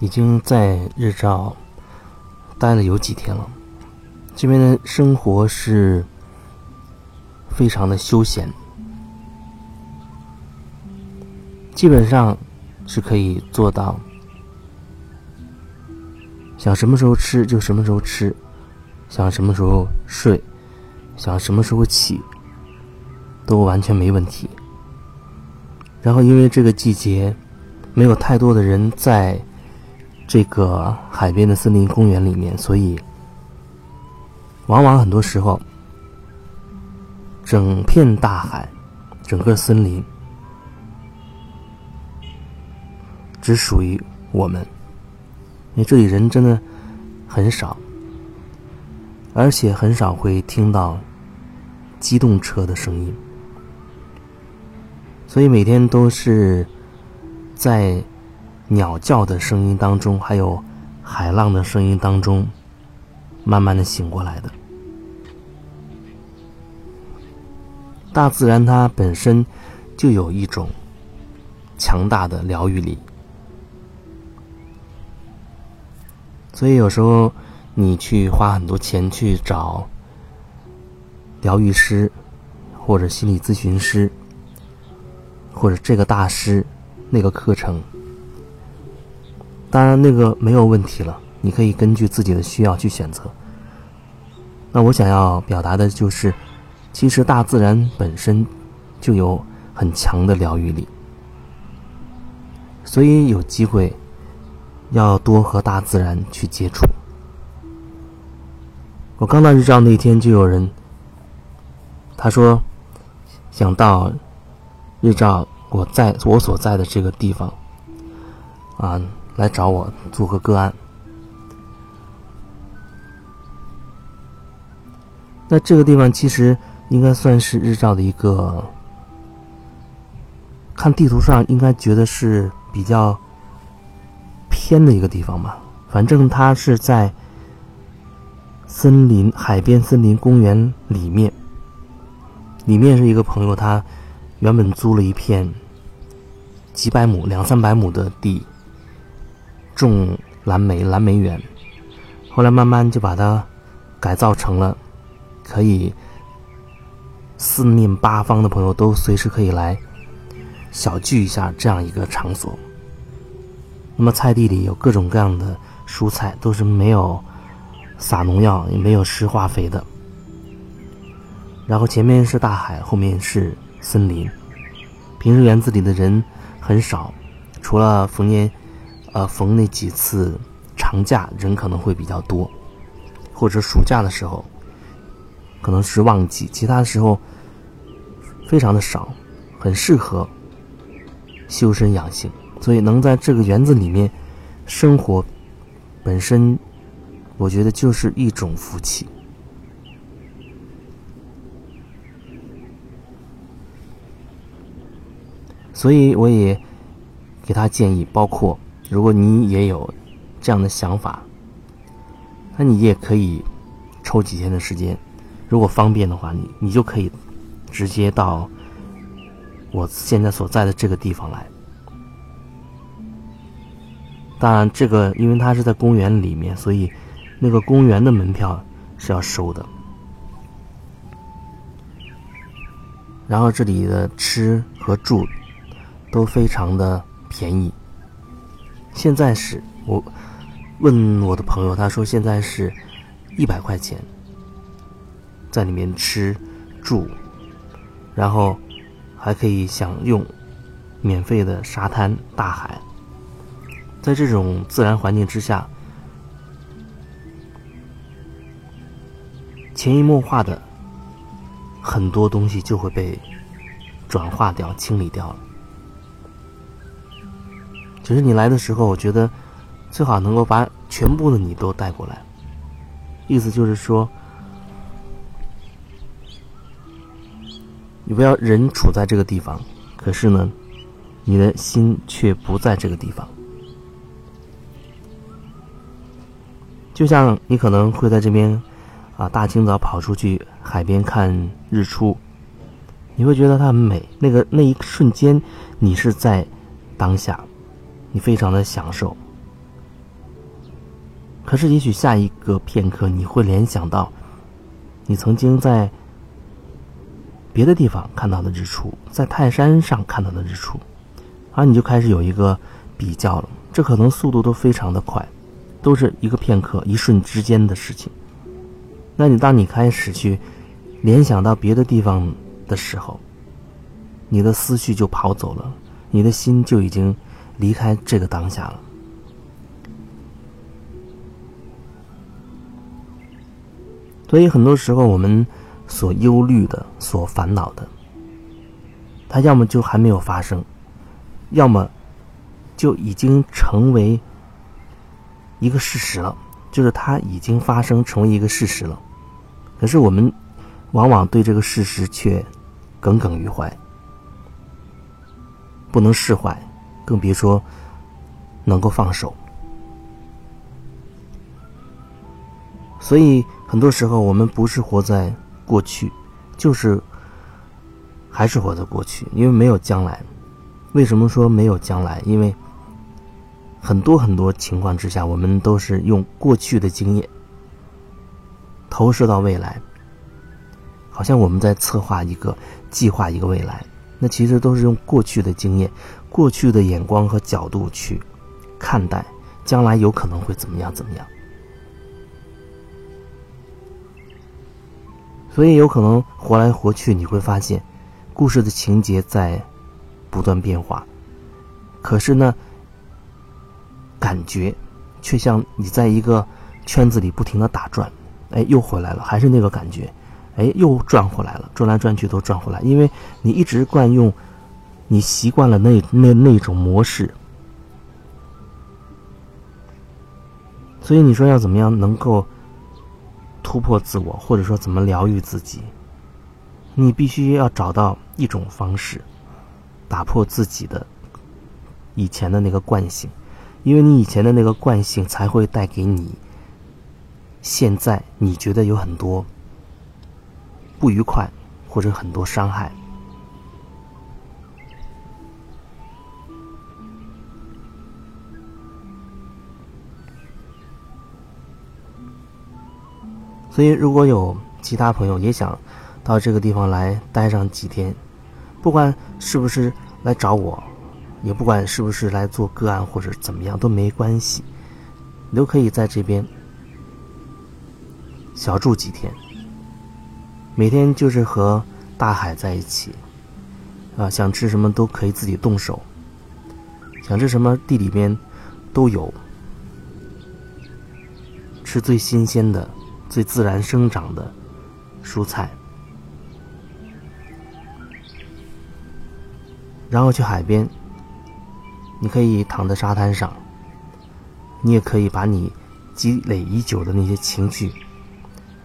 已经在日照待了有几天了，这边的生活是非常的休闲，基本上是可以做到想什么时候吃就什么时候吃，想什么时候睡，想什么时候起，都完全没问题。然后因为这个季节没有太多的人在。这个海边的森林公园里面，所以往往很多时候，整片大海、整个森林只属于我们，因为这里人真的很少，而且很少会听到机动车的声音，所以每天都是在。鸟叫的声音当中，还有海浪的声音当中，慢慢的醒过来的。大自然它本身就有一种强大的疗愈力，所以有时候你去花很多钱去找疗愈师，或者心理咨询师，或者这个大师那个课程。当然，那个没有问题了。你可以根据自己的需要去选择。那我想要表达的就是，其实大自然本身就有很强的疗愈力，所以有机会要多和大自然去接触。我刚到日照那天，就有人他说想到日照我在我所在的这个地方啊。来找我做个个案。那这个地方其实应该算是日照的一个，看地图上应该觉得是比较偏的一个地方吧。反正它是在森林海边森林公园里面，里面是一个朋友，他原本租了一片几百亩、两三百亩的地。种蓝莓、蓝莓园，后来慢慢就把它改造成了可以四面八方的朋友都随时可以来小聚一下这样一个场所。那么菜地里有各种各样的蔬菜，都是没有撒农药，也没有施化肥的。然后前面是大海，后面是森林。平时园子里的人很少，除了逢年。呃，逢那几次长假，人可能会比较多，或者暑假的时候，可能是旺季，其他的时候非常的少，很适合修身养性。所以能在这个园子里面生活，本身我觉得就是一种福气。所以我也给他建议，包括。如果你也有这样的想法，那你也可以抽几天的时间，如果方便的话，你你就可以直接到我现在所在的这个地方来。当然，这个因为它是在公园里面，所以那个公园的门票是要收的。然后这里的吃和住都非常的便宜。现在是我问我的朋友，他说现在是一百块钱，在里面吃住，然后还可以享用免费的沙滩大海。在这种自然环境之下，潜移默化的很多东西就会被转化掉、清理掉了。其实你来的时候，我觉得最好能够把全部的你都带过来。意思就是说，你不要人处在这个地方，可是呢，你的心却不在这个地方。就像你可能会在这边，啊，大清早跑出去海边看日出，你会觉得它很美。那个那一瞬间，你是在当下，你非常的享受。可是，也许下一个片刻，你会联想到，你曾经在别的地方看到的日出，在泰山上看到的日出，而你就开始有一个比较了。这可能速度都非常的快。都是一个片刻、一瞬之间的事情。那你当你开始去联想到别的地方的时候，你的思绪就跑走了，你的心就已经离开这个当下了。所以很多时候，我们所忧虑的、所烦恼的，它要么就还没有发生，要么就已经成为。一个事实了，就是它已经发生，成为一个事实了。可是我们往往对这个事实却耿耿于怀，不能释怀，更别说能够放手。所以很多时候，我们不是活在过去，就是还是活在过去，因为没有将来。为什么说没有将来？因为。很多很多情况之下，我们都是用过去的经验投射到未来，好像我们在策划一个、计划一个未来。那其实都是用过去的经验、过去的眼光和角度去看待将来有可能会怎么样怎么样。所以有可能活来活去，你会发现故事的情节在不断变化。可是呢？感觉，却像你在一个圈子里不停的打转，哎，又回来了，还是那个感觉，哎，又转回来了，转来转去都转回来，因为你一直惯用，你习惯了那那那种模式，所以你说要怎么样能够突破自我，或者说怎么疗愈自己，你必须要找到一种方式，打破自己的以前的那个惯性。因为你以前的那个惯性，才会带给你现在你觉得有很多不愉快，或者很多伤害。所以，如果有其他朋友也想到这个地方来待上几天，不管是不是来找我。也不管是不是来做个案或者怎么样都没关系，你都可以在这边小住几天，每天就是和大海在一起，啊，想吃什么都可以自己动手，想吃什么地里边都有，吃最新鲜的、最自然生长的蔬菜，然后去海边。你可以躺在沙滩上，你也可以把你积累已久的那些情绪，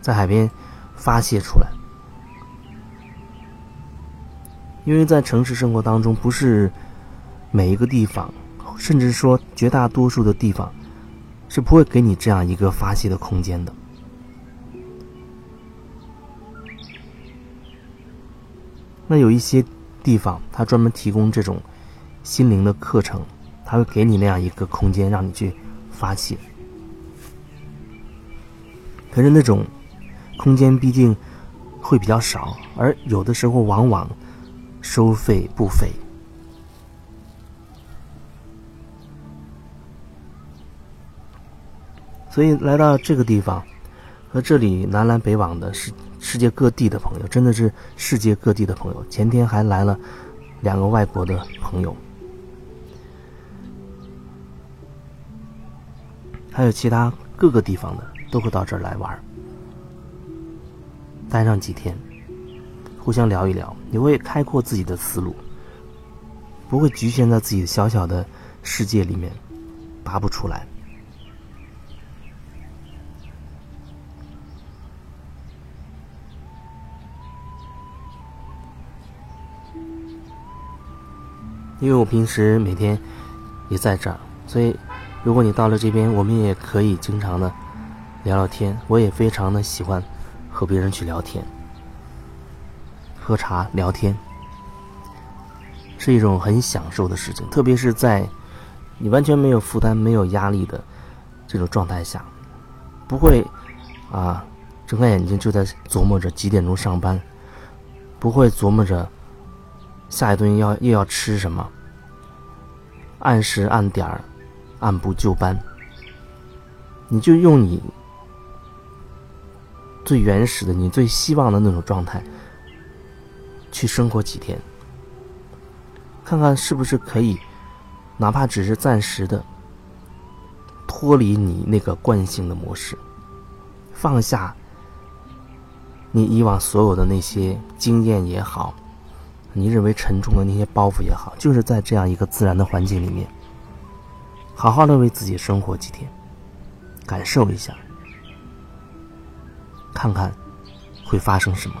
在海边发泄出来。因为在城市生活当中，不是每一个地方，甚至说绝大多数的地方，是不会给你这样一个发泄的空间的。那有一些地方，它专门提供这种。心灵的课程，他会给你那样一个空间，让你去发泄。可是那种空间毕竟会比较少，而有的时候往往收费不菲。所以来到这个地方，和这里南来北往的世世界各地的朋友，真的是世界各地的朋友。前天还来了两个外国的朋友。还有其他各个地方的都会到这儿来玩，待上几天，互相聊一聊，你会开阔自己的思路，不会局限在自己小小的世界里面，拔不出来。因为我平时每天也在这儿，所以如果你到了这边，我们也可以经常的聊聊天。我也非常的喜欢和别人去聊天，喝茶聊天是一种很享受的事情，特别是在你完全没有负担、没有压力的这种状态下，不会啊睁开眼睛就在琢磨着几点钟上班，不会琢磨着。下一顿要又要吃什么？按时按点儿，按部就班。你就用你最原始的、你最希望的那种状态去生活几天，看看是不是可以，哪怕只是暂时的脱离你那个惯性的模式，放下你以往所有的那些经验也好。你认为沉重的那些包袱也好，就是在这样一个自然的环境里面，好好的为自己生活几天，感受一下，看看会发生什么。